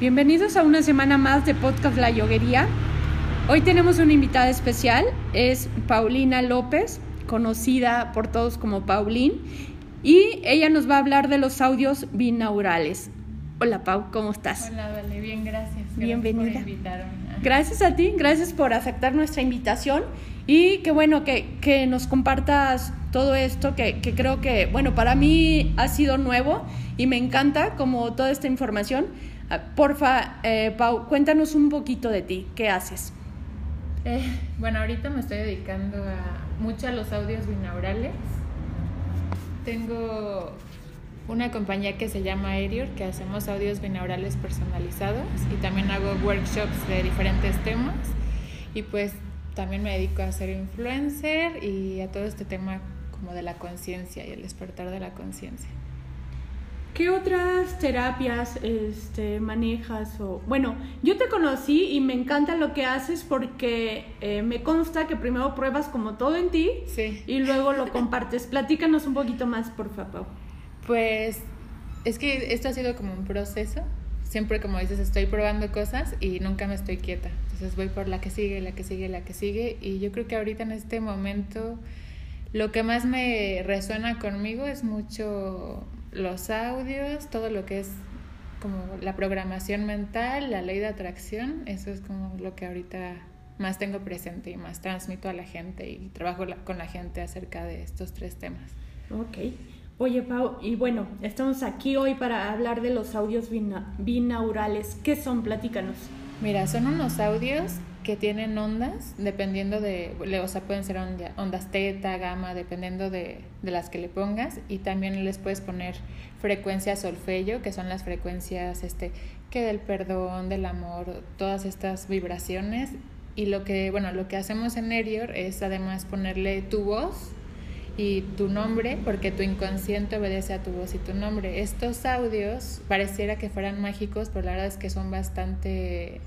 Bienvenidos a una semana más de Podcast La Yoguería. Hoy tenemos una invitada especial, es Paulina López, conocida por todos como Paulín, y ella nos va a hablar de los audios binaurales. Hola Pau, ¿cómo estás? Hola, vale, bien, gracias. Bienvenida. Gracias por invitarme. Gracias a ti, gracias por aceptar nuestra invitación y qué bueno que, que nos compartas todo esto que, que, creo que, bueno, para mí ha sido nuevo y me encanta como toda esta información. Porfa, eh, Pau, cuéntanos un poquito de ti, ¿qué haces? Eh, bueno, ahorita me estoy dedicando a mucho a los audios binaurales. Tengo una compañía que se llama Aerior, que hacemos audios binaurales personalizados y también hago workshops de diferentes temas. Y pues también me dedico a ser influencer y a todo este tema como de la conciencia y el despertar de la conciencia. ¿Qué otras terapias este, manejas? O, bueno, yo te conocí y me encanta lo que haces porque eh, me consta que primero pruebas como todo en ti sí. y luego lo compartes. Platícanos un poquito más, por favor. Pues es que esto ha sido como un proceso. Siempre, como dices, estoy probando cosas y nunca me estoy quieta. Entonces voy por la que sigue, la que sigue, la que sigue. Y yo creo que ahorita en este momento lo que más me resuena conmigo es mucho los audios, todo lo que es como la programación mental, la ley de atracción, eso es como lo que ahorita más tengo presente y más transmito a la gente y trabajo la, con la gente acerca de estos tres temas. Ok. Oye, Pau, y bueno, estamos aquí hoy para hablar de los audios bina binaurales. ¿Qué son? Platícanos. Mira, son unos audios que tienen ondas, dependiendo de, o sea, pueden ser ondas teta, gamma, dependiendo de, de, las que le pongas, y también les puedes poner frecuencias solfello, que son las frecuencias este, que del perdón, del amor, todas estas vibraciones, y lo que, bueno, lo que hacemos en Erior es además ponerle tu voz y tu nombre, porque tu inconsciente obedece a tu voz y tu nombre. Estos audios pareciera que fueran mágicos, pero la verdad es que son bastante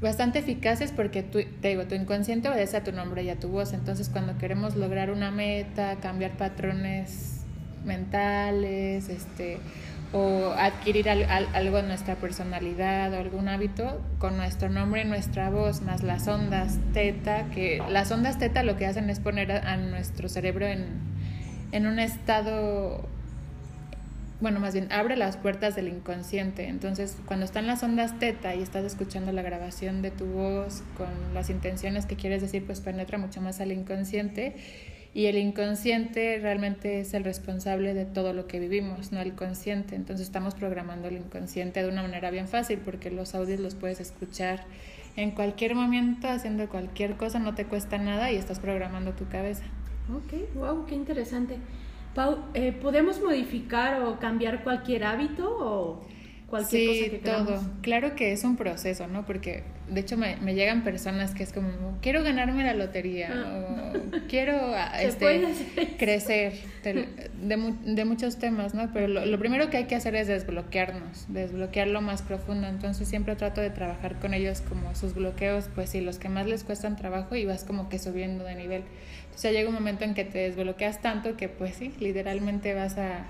bastante eficaces porque tu, te digo, tu inconsciente obedece a tu nombre y a tu voz. Entonces, cuando queremos lograr una meta, cambiar patrones mentales, este, o adquirir al, algo en nuestra personalidad o algún hábito, con nuestro nombre y nuestra voz, más las ondas teta, que las ondas teta lo que hacen es poner a, a nuestro cerebro en, en un estado bueno, más bien abre las puertas del inconsciente. Entonces, cuando están las ondas teta y estás escuchando la grabación de tu voz con las intenciones que quieres decir, pues penetra mucho más al inconsciente. Y el inconsciente realmente es el responsable de todo lo que vivimos, no el consciente. Entonces estamos programando el inconsciente de una manera bien fácil porque los audios los puedes escuchar en cualquier momento, haciendo cualquier cosa, no te cuesta nada y estás programando tu cabeza. Ok, wow, qué interesante. Eh, ¿podemos modificar o cambiar cualquier hábito o cualquier sí, cosa que queramos? todo. Claro que es un proceso, ¿no? Porque de hecho me, me llegan personas que es como, quiero ganarme la lotería Ah. o quiero ¿Se este, crecer de, de, de muchos temas, ¿no? Pero lo, lo primero que hay que hacer es desbloquearnos, desbloquear lo más profundo. Entonces siempre trato de trabajar con ellos como sus bloqueos, pues sí, los que más les cuestan trabajo y vas como que subiendo de nivel. Sea, llega un momento en que te desbloqueas tanto que pues sí, literalmente vas a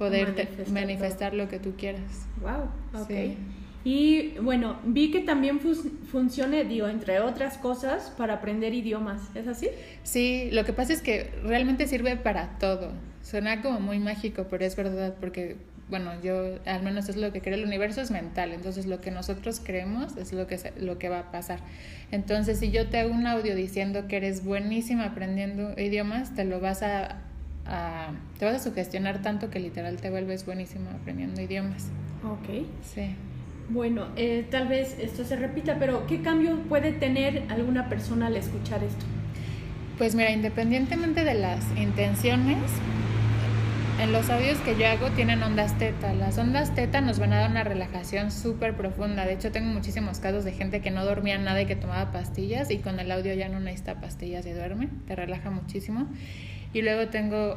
poder te- Manifestar manifestar lo que tú quieras. Wow, ok. Sí. Y bueno, vi que también funciona, digo, entre otras cosas, para aprender idiomas. ¿Es así? Sí, lo que pasa es que realmente sirve para todo. Suena como muy mágico, pero es verdad, porque, bueno, yo al menos es lo que creo, el universo es mental, entonces lo que nosotros creemos es lo que, lo que va a pasar. Entonces, si yo te hago un audio diciendo que eres buenísima aprendiendo idiomas, te lo vas a, a- te vas a sugestionar tanto que literal te vuelves buenísima aprendiendo idiomas. Ok. Sí. Bueno, eh, tal vez esto se repita, pero ¿qué cambio puede tener alguna persona al escuchar esto? Pues mira, independientemente de las intenciones, en los audios que yo hago tienen ondas teta. Las ondas teta nos van a dar una relajación súper profunda. De hecho, tengo muchísimos casos de gente que no dormía nada y que tomaba pastillas y con el audio ya no necesita pastillas y duerme. Te relaja muchísimo. Y luego tengo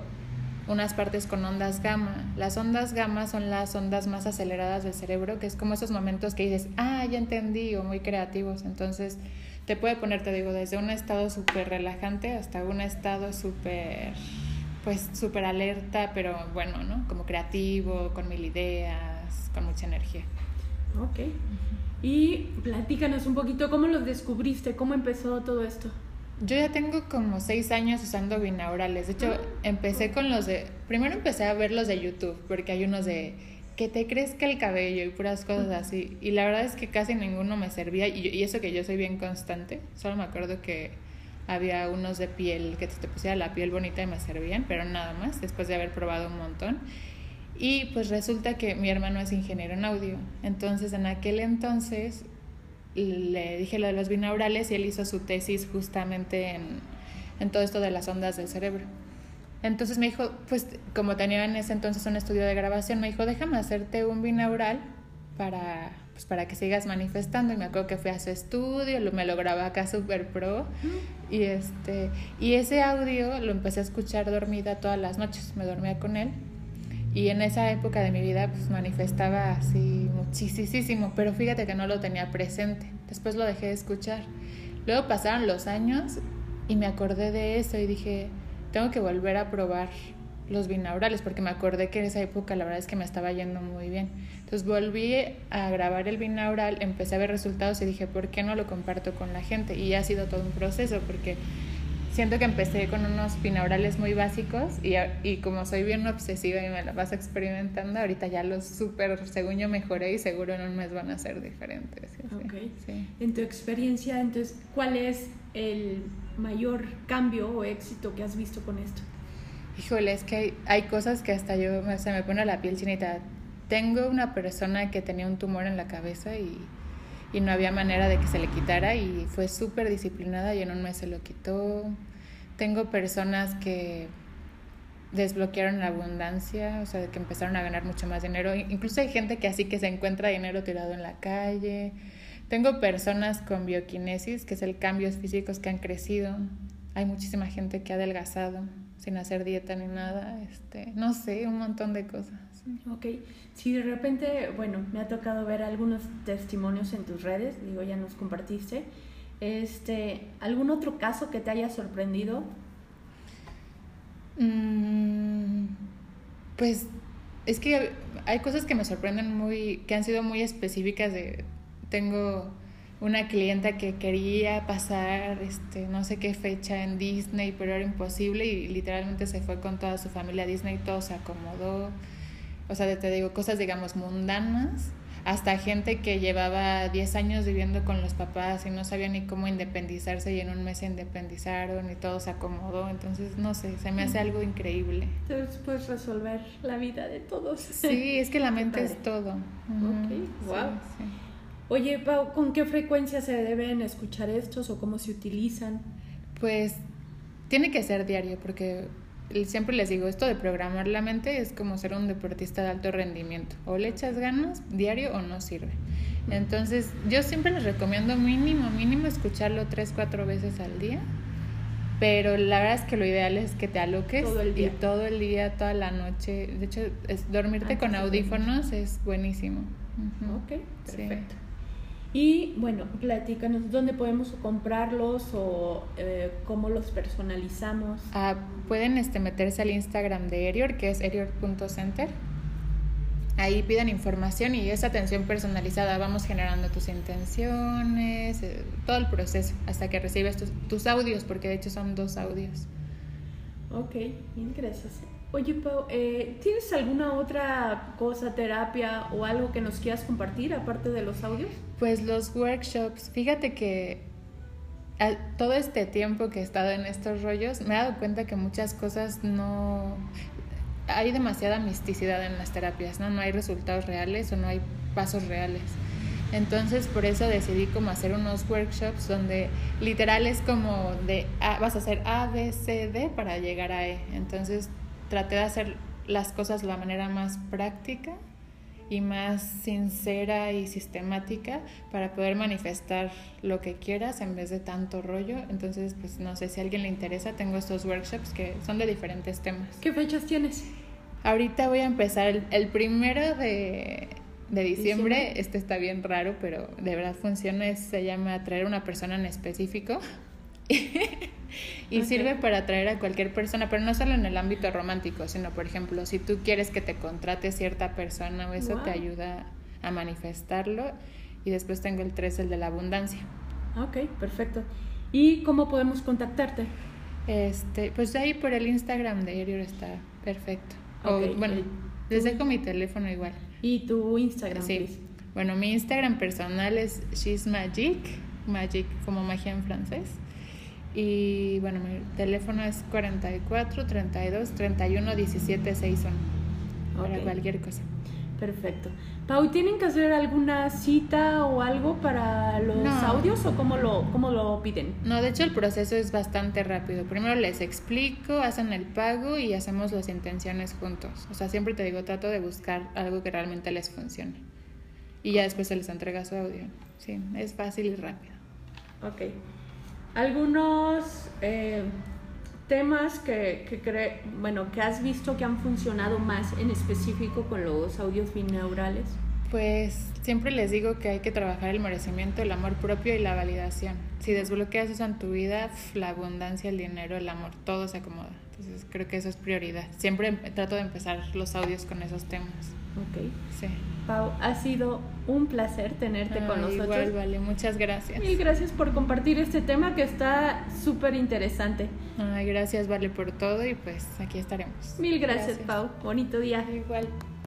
unas partes con ondas gamma. Las ondas gamma son las ondas más aceleradas del cerebro, que es como esos momentos que dices, ah, ya entendí, o muy creativos. Entonces, te puede poner, te digo, desde un estado súper relajante hasta un estado súper, pues, súper alerta, pero bueno, ¿no? Como creativo, con mil ideas, con mucha energía. Ok. Y platícanos un poquito cómo los descubriste, cómo empezó todo esto. Yo ya tengo como seis años usando binaurales. De hecho, empecé con los de. Primero empecé a ver los de YouTube, porque hay unos de que te crezca el cabello y puras cosas así. Y la verdad es que casi ninguno me servía. Y, y eso que yo soy bien constante. Solo me acuerdo que había unos de piel que te pusiera la piel bonita y me servían, pero nada más, después de haber probado un montón. Y pues resulta que mi hermano es ingeniero en audio. Entonces en aquel entonces le dije lo de los binaurales y él hizo su tesis justamente en, en todo esto de las ondas del cerebro. Entonces me dijo, pues como tenía en ese entonces un estudio de grabación, me dijo, déjame hacerte un binaural para, pues, para que sigas manifestando. Y me acuerdo que fui a su estudio, lo, me lo grababa acá super pro. Y, este, y ese audio lo empecé a escuchar dormida todas las noches, me dormía con él. Y en esa época de mi vida pues manifestaba así muchísimo, pero fíjate que no lo tenía presente. Después lo dejé de escuchar. Luego pasaron los años y me acordé de eso y dije, tengo que volver a probar los binaurales porque me acordé que en esa época la verdad es que me estaba yendo muy bien. Entonces volví a grabar el binaural, empecé a ver resultados y dije, ¿por qué no lo comparto con la gente? Y ha sido todo un proceso porque siento que empecé con unos binaurales muy básicos y, y como soy bien obsesiva y me la paso experimentando, ahorita ya los súper, según yo mejoré y seguro en un mes van a ser diferentes. Okay. Sí. En tu experiencia, entonces, ¿cuál es el mayor cambio o éxito que has visto con esto? Híjole, es que hay, hay cosas que hasta yo se me pone la piel chinita. Tengo una persona que tenía un tumor en la cabeza y y no había manera de que se le quitara y fue súper disciplinada y en un mes se lo quitó. Tengo personas que desbloquearon la abundancia, o sea, que empezaron a ganar mucho más dinero. Incluso hay gente que así que se encuentra dinero tirado en la calle. Tengo personas con bioquinesis, que es el cambios físicos que han crecido. Hay muchísima gente que ha adelgazado sin hacer dieta ni nada. Este, no sé, un montón de cosas. Ok, si de repente, bueno, me ha tocado ver algunos testimonios en tus redes, digo, ya nos compartiste, este, ¿algún otro caso que te haya sorprendido? Mm, pues es que hay cosas que me sorprenden muy, que han sido muy específicas de, tengo una clienta que quería pasar este no sé qué fecha en Disney, pero era imposible y literalmente se fue con toda su familia a Disney, todo se acomodó o sea, te digo, cosas, digamos, mundanas, hasta gente que llevaba 10 años viviendo con los papás y no sabía ni cómo independizarse y en un mes se independizaron y todo se acomodó. Entonces, no sé, se me hace algo increíble. Entonces puedes resolver la vida de todos. Sí, es que la mente es todo. Ok, wow. Oye, Pau, ¿con qué frecuencia se deben escuchar estos o cómo se utilizan? Pues tiene que ser diario porque siempre les digo, esto de programar la mente es como ser un deportista de alto rendimiento. O le echas ganas diario o no sirve. Entonces, yo siempre les recomiendo mínimo, mínimo escucharlo tres, cuatro veces al día. Pero la verdad es que lo ideal es que te aloques todo el día. y todo el día, toda la noche. De hecho, es, dormirte con audífonos es buenísimo. Ok, perfecto. Y bueno, platícanos dónde podemos comprarlos o eh, cómo los personalizamos. Ah, pueden este, meterse al Instagram de Erior, que es erior.center. Ahí piden información y es atención personalizada. Vamos generando tus intenciones, eh, todo el proceso, hasta que recibes tus, tus audios, porque de hecho son dos audios. Ok, bien, gracias. Oye, Pau, eh, ¿tienes alguna otra cosa, terapia o algo que nos quieras compartir aparte de los audios? Pues los workshops. Fíjate que todo este tiempo que he estado en estos rollos me he dado cuenta que muchas cosas no... Hay demasiada misticidad en las terapias, ¿no? No hay resultados reales o no hay pasos reales. Entonces por eso decidí como hacer unos workshops donde literal es como de vas a hacer A, B, C, D para llegar a E. Entonces traté de hacer las cosas de la manera más práctica y más sincera y sistemática para poder manifestar lo que quieras en vez de tanto rollo. Entonces, pues no sé si a alguien le interesa, tengo estos workshops que son de diferentes temas. ¿Qué fechas tienes? Ahorita voy a empezar el, primero de, de diciembre. Este está bien raro, pero de verdad funciona. se llama Atraer una persona en específico. y sirve para atraer a cualquier persona, pero no solo en el ámbito romántico, sino por ejemplo, si tú quieres que te contrate cierta persona o eso te ayuda a manifestarlo. Y después tengo el 3, el de la abundancia. Ok, perfecto. ¿Y cómo podemos contactarte? Este, pues ahí por el Instagram de Erior está perfecto. bueno, les dejo mi teléfono igual. ¿Y tu Instagram? Sí. Bueno, mi Instagram personal es She's Magic, Magic como magia en francés. Y bueno, mi teléfono es 44 32 31 17 61. Para cualquier cosa. Perfecto. Pau, ¿tienen que hacer alguna cita o algo para los audios o cómo lo, cómo lo piden? No, de hecho el proceso es bastante rápido. Primero les explico, hacen el pago y hacemos las intenciones juntos. O sea, siempre te digo, trato de buscar algo que realmente les funcione. Y ya después se les entrega su audio. Sí, es fácil y rápido. Ok. Algunos eh, temas que, que bueno, que has visto que han funcionado más en específico con los audios binaurales? Pues siempre les digo que hay que trabajar el merecimiento, el amor propio y la validación. Si desbloqueas eso en tu vida, la abundancia, el dinero, el amor, todo se acomoda. Entonces creo que eso es prioridad. Siempre trato de empezar los audios con esos temas. Ok. Sí. Pau, ha sido un placer tenerte con nosotros. Igual, vale, muchas gracias. Y gracias por compartir este tema que está súper interesante. Ay, gracias, vale, por todo y pues aquí estaremos. Mil gracias, gracias, Pau. Bonito día. Igual.